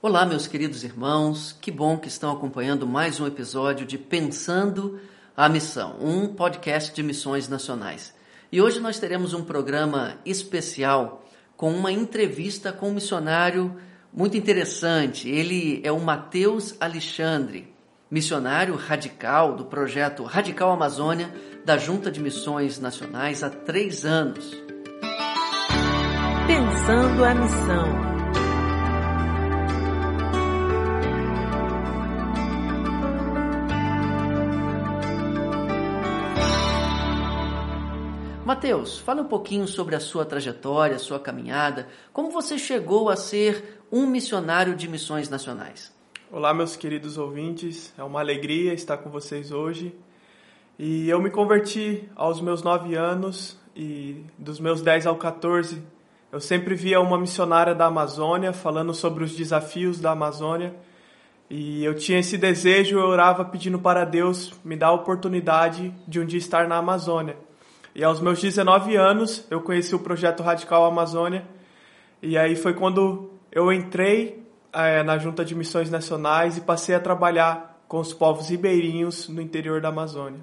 Olá, meus queridos irmãos, que bom que estão acompanhando mais um episódio de Pensando a Missão, um podcast de missões nacionais. E hoje nós teremos um programa especial com uma entrevista com um missionário muito interessante. Ele é o Mateus Alexandre, missionário radical do projeto Radical Amazônia da Junta de Missões Nacionais há três anos. Pensando a Missão. Mateus, fala um pouquinho sobre a sua trajetória, a sua caminhada, como você chegou a ser um missionário de missões nacionais. Olá, meus queridos ouvintes, é uma alegria estar com vocês hoje. E eu me converti aos meus nove anos e dos meus dez ao 14, eu sempre via uma missionária da Amazônia falando sobre os desafios da Amazônia. E eu tinha esse desejo, eu orava pedindo para Deus me dar a oportunidade de um dia estar na Amazônia. E aos meus 19 anos, eu conheci o projeto Radical Amazônia. E aí foi quando eu entrei é, na Junta de Missões Nacionais e passei a trabalhar com os povos ribeirinhos no interior da Amazônia.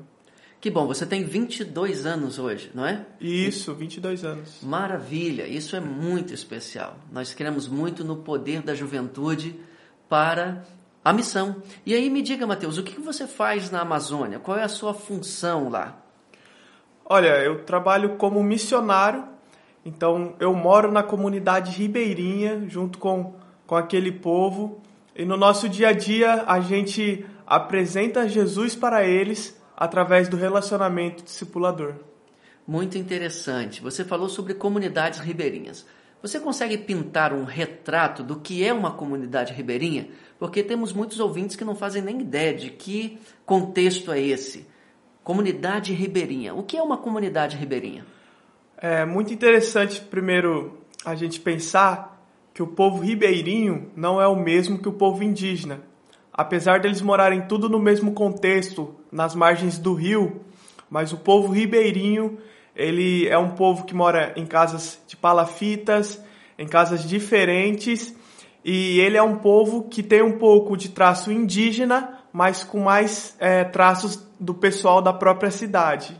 Que bom, você tem 22 anos hoje, não é? Isso, 22 anos. Maravilha, isso é muito especial. Nós queremos muito no poder da juventude para a missão. E aí me diga, Mateus, o que você faz na Amazônia? Qual é a sua função lá? Olha, eu trabalho como missionário, então eu moro na comunidade ribeirinha junto com, com aquele povo e no nosso dia a dia a gente apresenta Jesus para eles através do relacionamento discipulador. Muito interessante. Você falou sobre comunidades ribeirinhas. Você consegue pintar um retrato do que é uma comunidade ribeirinha? Porque temos muitos ouvintes que não fazem nem ideia de que contexto é esse. Comunidade ribeirinha. O que é uma comunidade ribeirinha? É muito interessante, primeiro, a gente pensar que o povo ribeirinho não é o mesmo que o povo indígena. Apesar deles morarem tudo no mesmo contexto, nas margens do rio, mas o povo ribeirinho, ele é um povo que mora em casas de palafitas, em casas diferentes, e ele é um povo que tem um pouco de traço indígena, mas com mais é, traços do pessoal da própria cidade.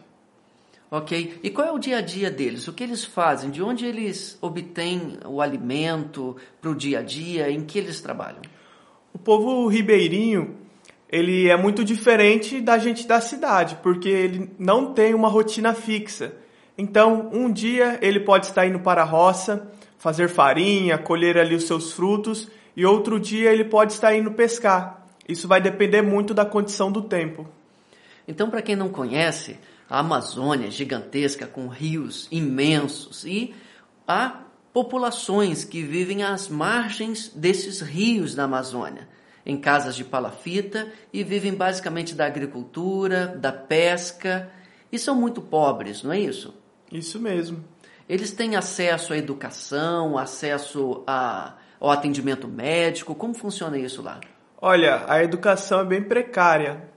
Ok. E qual é o dia a dia deles? O que eles fazem? De onde eles obtêm o alimento para o dia a dia? Em que eles trabalham? O povo ribeirinho, ele é muito diferente da gente da cidade, porque ele não tem uma rotina fixa. Então, um dia ele pode estar indo para a roça, fazer farinha, colher ali os seus frutos, e outro dia ele pode estar indo pescar. Isso vai depender muito da condição do tempo. Então, para quem não conhece, a Amazônia é gigantesca, com rios imensos e há populações que vivem às margens desses rios da Amazônia, em casas de palafita e vivem basicamente da agricultura, da pesca e são muito pobres, não é isso? Isso mesmo. Eles têm acesso à educação, acesso a, ao atendimento médico, como funciona isso lá? Olha, a educação é bem precária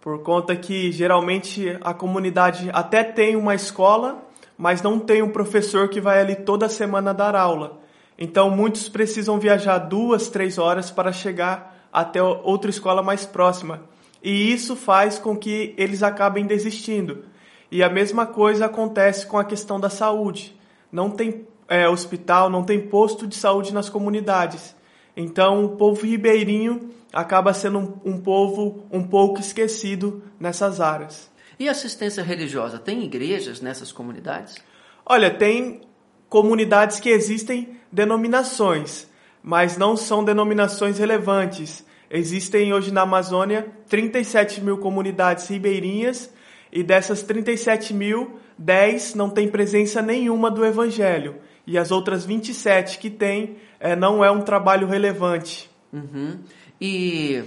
por conta que geralmente a comunidade até tem uma escola, mas não tem um professor que vai ali toda semana dar aula. Então muitos precisam viajar duas, três horas para chegar até outra escola mais próxima. E isso faz com que eles acabem desistindo. E a mesma coisa acontece com a questão da saúde. Não tem é, hospital, não tem posto de saúde nas comunidades. Então o povo ribeirinho acaba sendo um, um povo um pouco esquecido nessas áreas. E assistência religiosa? Tem igrejas nessas comunidades? Olha, tem comunidades que existem denominações, mas não são denominações relevantes. Existem hoje na Amazônia 37 mil comunidades ribeirinhas e dessas 37 mil, 10 não tem presença nenhuma do Evangelho. E as outras 27 que tem é, não é um trabalho relevante. Uhum. E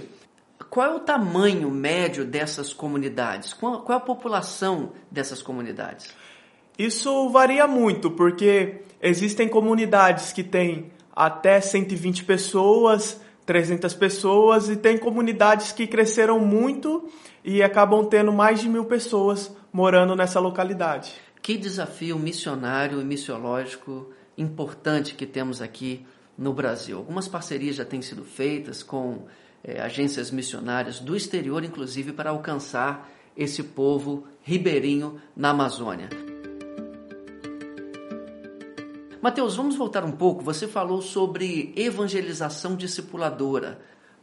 qual é o tamanho médio dessas comunidades? Qual, qual é a população dessas comunidades? Isso varia muito, porque existem comunidades que têm até 120 pessoas, 300 pessoas, e tem comunidades que cresceram muito e acabam tendo mais de mil pessoas morando nessa localidade. Que desafio missionário e missiológico importante que temos aqui no Brasil. Algumas parcerias já têm sido feitas com é, agências missionárias do exterior, inclusive, para alcançar esse povo ribeirinho na Amazônia. Mateus, vamos voltar um pouco. Você falou sobre evangelização discipuladora.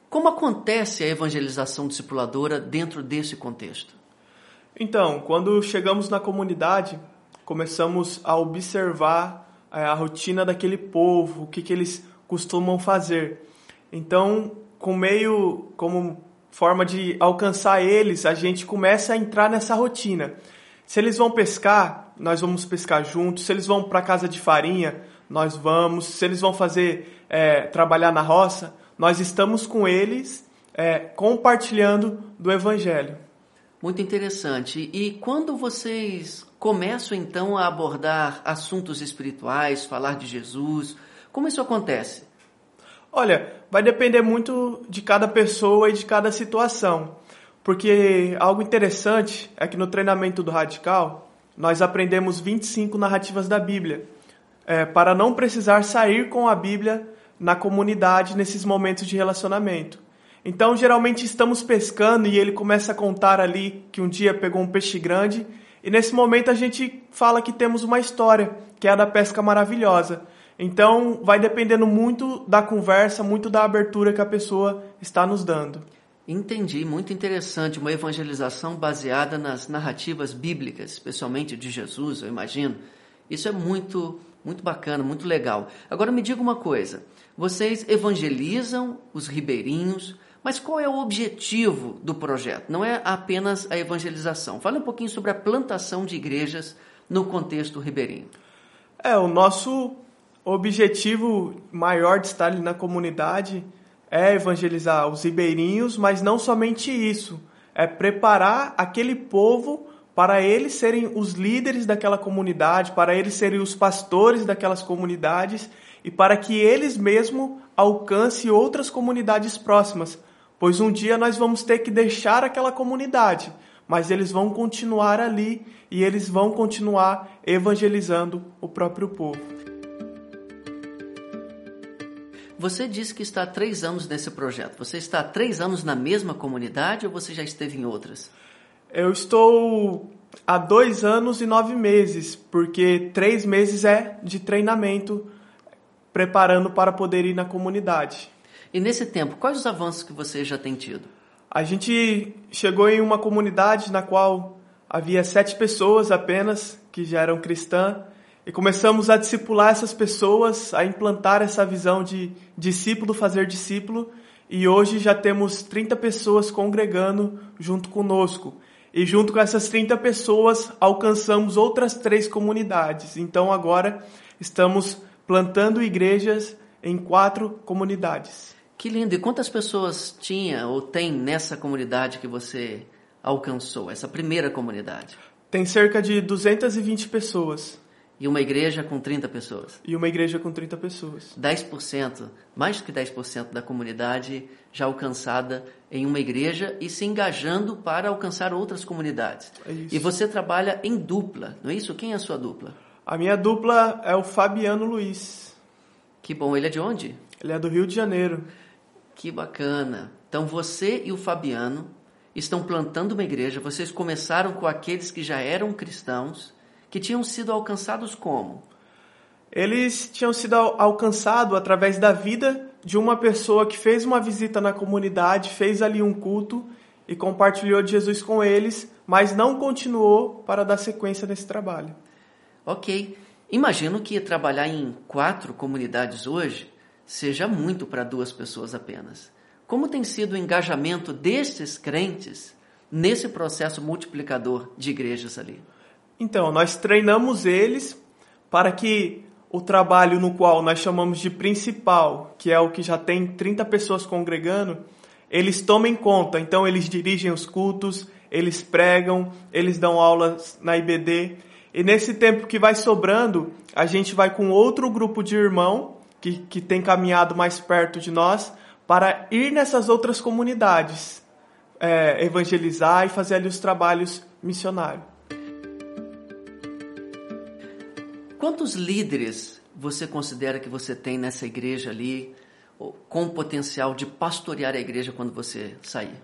Como acontece a evangelização discipuladora dentro desse contexto? Então, quando chegamos na comunidade, começamos a observar é, a rotina daquele povo, o que, que eles costumam fazer. Então, com meio como forma de alcançar eles, a gente começa a entrar nessa rotina. Se eles vão pescar, nós vamos pescar juntos. Se eles vão para casa de farinha, nós vamos. Se eles vão fazer é, trabalhar na roça, nós estamos com eles é, compartilhando do Evangelho. Muito interessante. E quando vocês começam então a abordar assuntos espirituais, falar de Jesus, como isso acontece? Olha, vai depender muito de cada pessoa e de cada situação. Porque algo interessante é que no treinamento do Radical, nós aprendemos 25 narrativas da Bíblia, é, para não precisar sair com a Bíblia na comunidade nesses momentos de relacionamento. Então, geralmente estamos pescando e ele começa a contar ali que um dia pegou um peixe grande, e nesse momento a gente fala que temos uma história, que é a da pesca maravilhosa. Então, vai dependendo muito da conversa, muito da abertura que a pessoa está nos dando. Entendi, muito interessante. Uma evangelização baseada nas narrativas bíblicas, especialmente de Jesus, eu imagino. Isso é muito, muito bacana, muito legal. Agora me diga uma coisa: vocês evangelizam os ribeirinhos, mas qual é o objetivo do projeto? Não é apenas a evangelização. Fale um pouquinho sobre a plantação de igrejas no contexto ribeirinho. É, o nosso objetivo maior de estar ali na comunidade é evangelizar os ribeirinhos, mas não somente isso, é preparar aquele povo para eles serem os líderes daquela comunidade, para eles serem os pastores daquelas comunidades e para que eles mesmos alcancem outras comunidades próximas, pois um dia nós vamos ter que deixar aquela comunidade, mas eles vão continuar ali e eles vão continuar evangelizando o próprio povo. Você disse que está há três anos nesse projeto. Você está há três anos na mesma comunidade ou você já esteve em outras? Eu estou há dois anos e nove meses, porque três meses é de treinamento, preparando para poder ir na comunidade. E nesse tempo, quais os avanços que você já tem tido? A gente chegou em uma comunidade na qual havia sete pessoas apenas que já eram cristãs e começamos a discipular essas pessoas, a implantar essa visão de discípulo fazer discípulo, e hoje já temos 30 pessoas congregando junto conosco. E junto com essas 30 pessoas alcançamos outras três comunidades. Então agora estamos plantando igrejas em quatro comunidades. Que lindo! E quantas pessoas tinha ou tem nessa comunidade que você alcançou, essa primeira comunidade? Tem cerca de 220 pessoas. E uma igreja com 30 pessoas. E uma igreja com 30 pessoas. 10%, mais do que 10% da comunidade já alcançada em uma igreja e se engajando para alcançar outras comunidades. É isso. E você trabalha em dupla, não é isso? Quem é a sua dupla? A minha dupla é o Fabiano Luiz. Que bom, ele é de onde? Ele é do Rio de Janeiro. Que bacana. Então você e o Fabiano estão plantando uma igreja, vocês começaram com aqueles que já eram cristãos que tinham sido alcançados como? Eles tinham sido alcançados através da vida de uma pessoa que fez uma visita na comunidade, fez ali um culto e compartilhou de Jesus com eles, mas não continuou para dar sequência nesse trabalho. Ok. Imagino que trabalhar em quatro comunidades hoje seja muito para duas pessoas apenas. Como tem sido o engajamento destes crentes nesse processo multiplicador de igrejas ali? Então, nós treinamos eles para que o trabalho no qual nós chamamos de principal, que é o que já tem 30 pessoas congregando, eles tomem conta. Então, eles dirigem os cultos, eles pregam, eles dão aulas na IBD. E nesse tempo que vai sobrando, a gente vai com outro grupo de irmão que, que tem caminhado mais perto de nós para ir nessas outras comunidades, é, evangelizar e fazer ali os trabalhos missionários. Quantos líderes você considera que você tem nessa igreja ali, com potencial de pastorear a igreja quando você sair?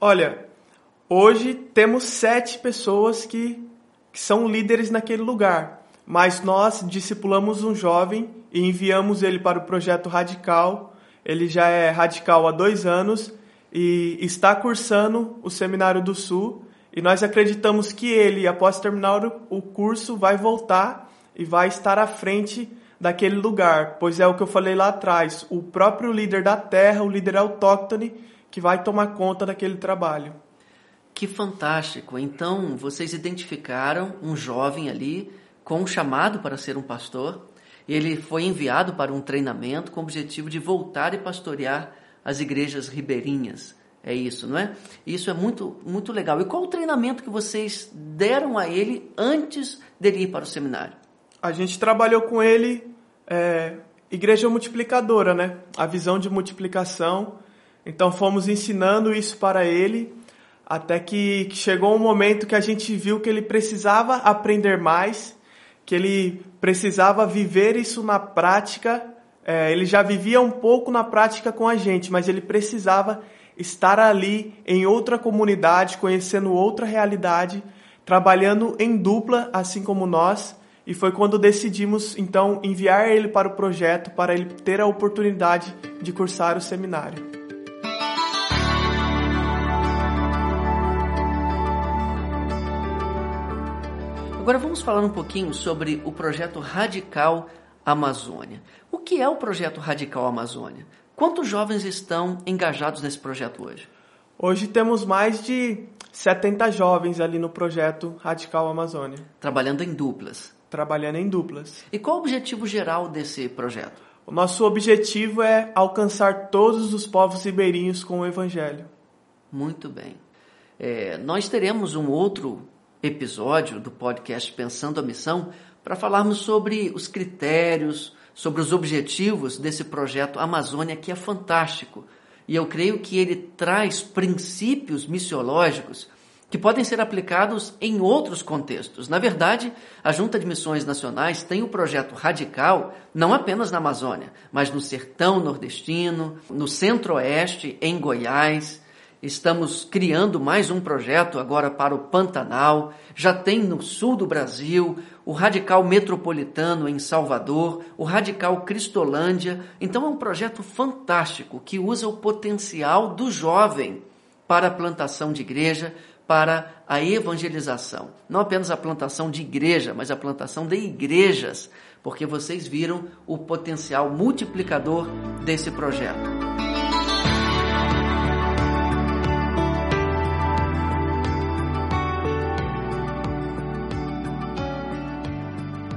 Olha, hoje temos sete pessoas que, que são líderes naquele lugar, mas nós discipulamos um jovem e enviamos ele para o projeto Radical. Ele já é radical há dois anos e está cursando o Seminário do Sul. E nós acreditamos que ele, após terminar o curso, vai voltar e vai estar à frente daquele lugar, pois é o que eu falei lá atrás, o próprio líder da terra, o líder autóctone, que vai tomar conta daquele trabalho. Que fantástico! Então, vocês identificaram um jovem ali com um chamado para ser um pastor. Ele foi enviado para um treinamento com o objetivo de voltar e pastorear as igrejas ribeirinhas. É isso, não é? Isso é muito, muito legal. E qual o treinamento que vocês deram a ele antes dele ir para o seminário? A gente trabalhou com ele é, igreja multiplicadora, né? A visão de multiplicação. Então fomos ensinando isso para ele, até que chegou um momento que a gente viu que ele precisava aprender mais, que ele precisava viver isso na prática. É, ele já vivia um pouco na prática com a gente, mas ele precisava estar ali em outra comunidade, conhecendo outra realidade, trabalhando em dupla, assim como nós e foi quando decidimos então enviar ele para o projeto para ele ter a oportunidade de cursar o seminário. Agora vamos falar um pouquinho sobre o projeto Radical Amazônia. O que é o projeto Radical Amazônia? Quantos jovens estão engajados nesse projeto hoje? Hoje temos mais de 70 jovens ali no projeto Radical Amazônia. Trabalhando em duplas trabalhando em duplas. E qual o objetivo geral desse projeto? O nosso objetivo é alcançar todos os povos ribeirinhos com o Evangelho. Muito bem. É, nós teremos um outro episódio do podcast Pensando a Missão para falarmos sobre os critérios, sobre os objetivos desse projeto Amazônia, que é fantástico. E eu creio que ele traz princípios missiológicos que podem ser aplicados em outros contextos. Na verdade, a Junta de Missões Nacionais tem o um projeto radical não apenas na Amazônia, mas no sertão nordestino, no centro-oeste, em Goiás. Estamos criando mais um projeto agora para o Pantanal. Já tem no sul do Brasil o Radical Metropolitano em Salvador, o Radical Cristolândia. Então é um projeto fantástico que usa o potencial do jovem para a plantação de igreja, para a evangelização. Não apenas a plantação de igreja, mas a plantação de igrejas, porque vocês viram o potencial multiplicador desse projeto.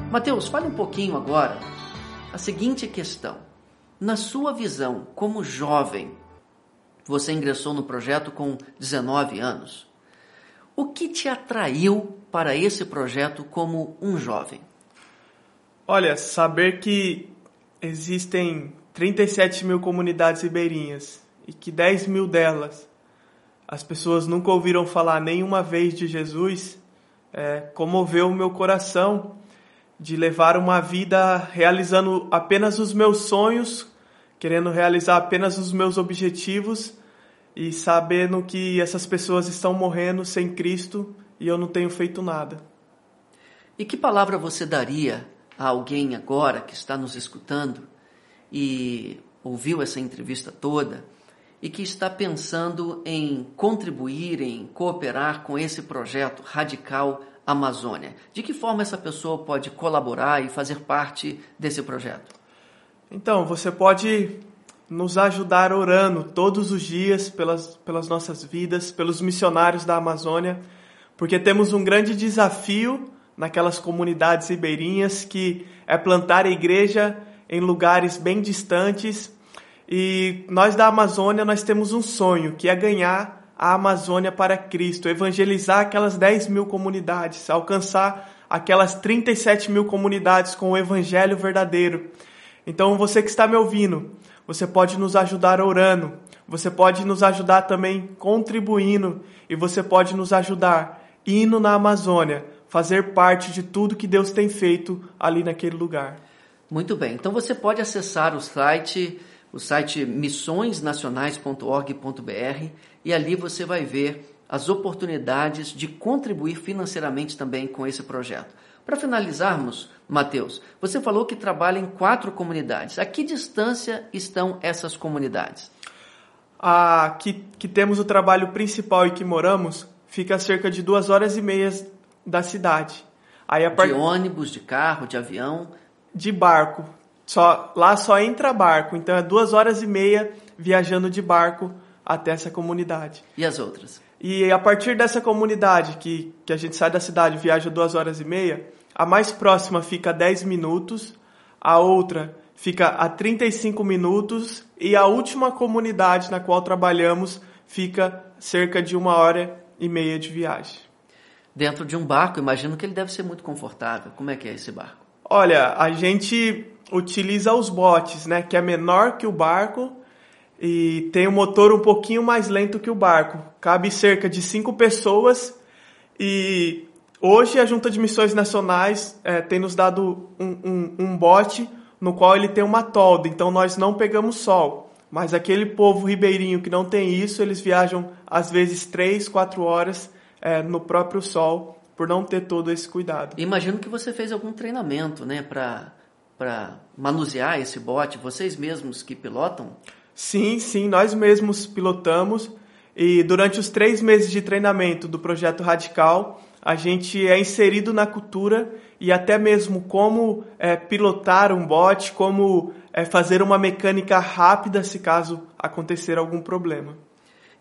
Mateus, fale um pouquinho agora a seguinte questão. Na sua visão, como jovem, você ingressou no projeto com 19 anos. O que te atraiu para esse projeto como um jovem? Olha, saber que existem 37 mil comunidades ribeirinhas e que 10 mil delas as pessoas nunca ouviram falar nenhuma vez de Jesus é, comoveu o meu coração de levar uma vida realizando apenas os meus sonhos, querendo realizar apenas os meus objetivos e sabendo que essas pessoas estão morrendo sem Cristo e eu não tenho feito nada. E que palavra você daria a alguém agora que está nos escutando e ouviu essa entrevista toda e que está pensando em contribuir, em cooperar com esse projeto radical Amazônia? De que forma essa pessoa pode colaborar e fazer parte desse projeto? Então, você pode nos ajudar orando todos os dias pelas, pelas nossas vidas, pelos missionários da Amazônia, porque temos um grande desafio naquelas comunidades ribeirinhas que é plantar a igreja em lugares bem distantes. E nós da Amazônia nós temos um sonho que é ganhar a Amazônia para Cristo, evangelizar aquelas 10 mil comunidades, alcançar aquelas 37 mil comunidades com o Evangelho verdadeiro. Então você que está me ouvindo, você pode nos ajudar orando, você pode nos ajudar também contribuindo e você pode nos ajudar indo na Amazônia, fazer parte de tudo que Deus tem feito ali naquele lugar. Muito bem. Então você pode acessar o site, o site missõesnacionais.org.br e ali você vai ver as oportunidades de contribuir financeiramente também com esse projeto. Para finalizarmos, Mateus, você falou que trabalha em quatro comunidades. A que distância estão essas comunidades? Aqui que temos o trabalho principal e que moramos fica a cerca de duas horas e meia da cidade. Aí a part... De ônibus, de carro, de avião? De barco. Só, lá só entra barco, então é duas horas e meia viajando de barco até essa comunidade. E as outras? E a partir dessa comunidade, que, que a gente sai da cidade viaja duas horas e meia, a mais próxima fica a 10 minutos, a outra fica a 35 minutos e a última comunidade na qual trabalhamos fica cerca de uma hora e meia de viagem. Dentro de um barco, imagino que ele deve ser muito confortável. Como é que é esse barco? Olha, a gente utiliza os botes, né, que é menor que o barco e tem um motor um pouquinho mais lento que o barco. Cabe cerca de cinco pessoas e hoje a Junta de Missões Nacionais é, tem nos dado um, um, um bote no qual ele tem uma tolda, então nós não pegamos sol. Mas aquele povo ribeirinho que não tem isso, eles viajam às vezes três, quatro horas é, no próprio sol por não ter todo esse cuidado. Imagino que você fez algum treinamento, né, para manusear esse bote, vocês mesmos que pilotam? Sim, sim, nós mesmos pilotamos e durante os três meses de treinamento do projeto Radical, a gente é inserido na cultura e até mesmo como é, pilotar um bote, como é, fazer uma mecânica rápida se caso acontecer algum problema.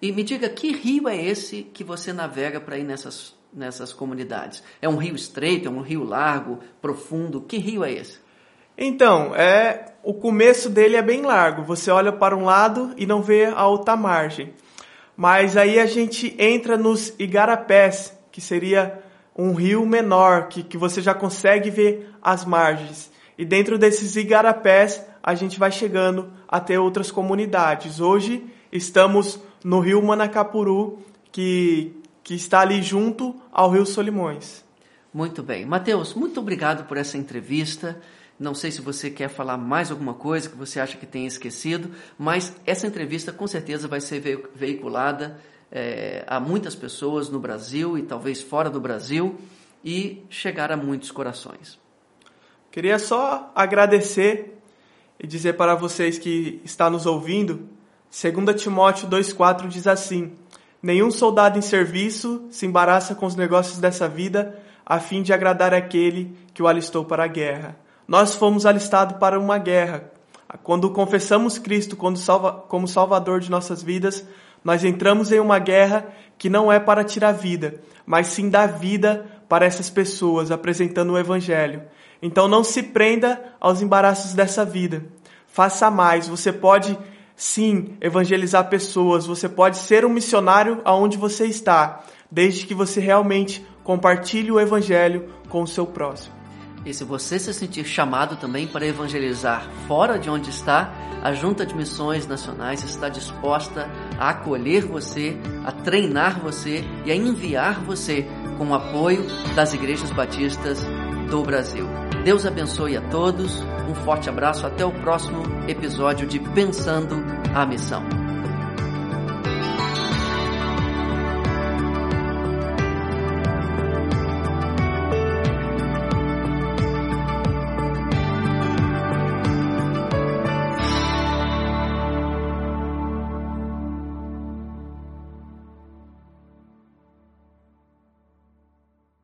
E me diga, que rio é esse que você navega para ir nessas, nessas comunidades? É um rio estreito, é um rio largo, profundo? Que rio é esse? Então, é o começo dele é bem largo. Você olha para um lado e não vê a outra margem. Mas aí a gente entra nos igarapés, que seria um rio menor, que, que você já consegue ver as margens. E dentro desses igarapés, a gente vai chegando até outras comunidades. Hoje estamos no rio Manacapuru, que, que está ali junto ao rio Solimões. Muito bem. Mateus, muito obrigado por essa entrevista. Não sei se você quer falar mais alguma coisa que você acha que tenha esquecido, mas essa entrevista com certeza vai ser veiculada é, a muitas pessoas no Brasil e talvez fora do Brasil e chegar a muitos corações. Queria só agradecer e dizer para vocês que está nos ouvindo, 2 Timóteo 2,4 diz assim: Nenhum soldado em serviço se embaraça com os negócios dessa vida, a fim de agradar aquele que o alistou para a guerra. Nós fomos alistados para uma guerra. Quando confessamos Cristo como Salvador de nossas vidas, nós entramos em uma guerra que não é para tirar vida, mas sim dar vida para essas pessoas, apresentando o Evangelho. Então não se prenda aos embaraços dessa vida. Faça mais. Você pode sim evangelizar pessoas, você pode ser um missionário aonde você está, desde que você realmente compartilhe o Evangelho com o seu próximo. E se você se sentir chamado também para evangelizar fora de onde está, a Junta de Missões Nacionais está disposta a acolher você, a treinar você e a enviar você com o apoio das igrejas batistas do Brasil. Deus abençoe a todos, um forte abraço, até o próximo episódio de Pensando a Missão.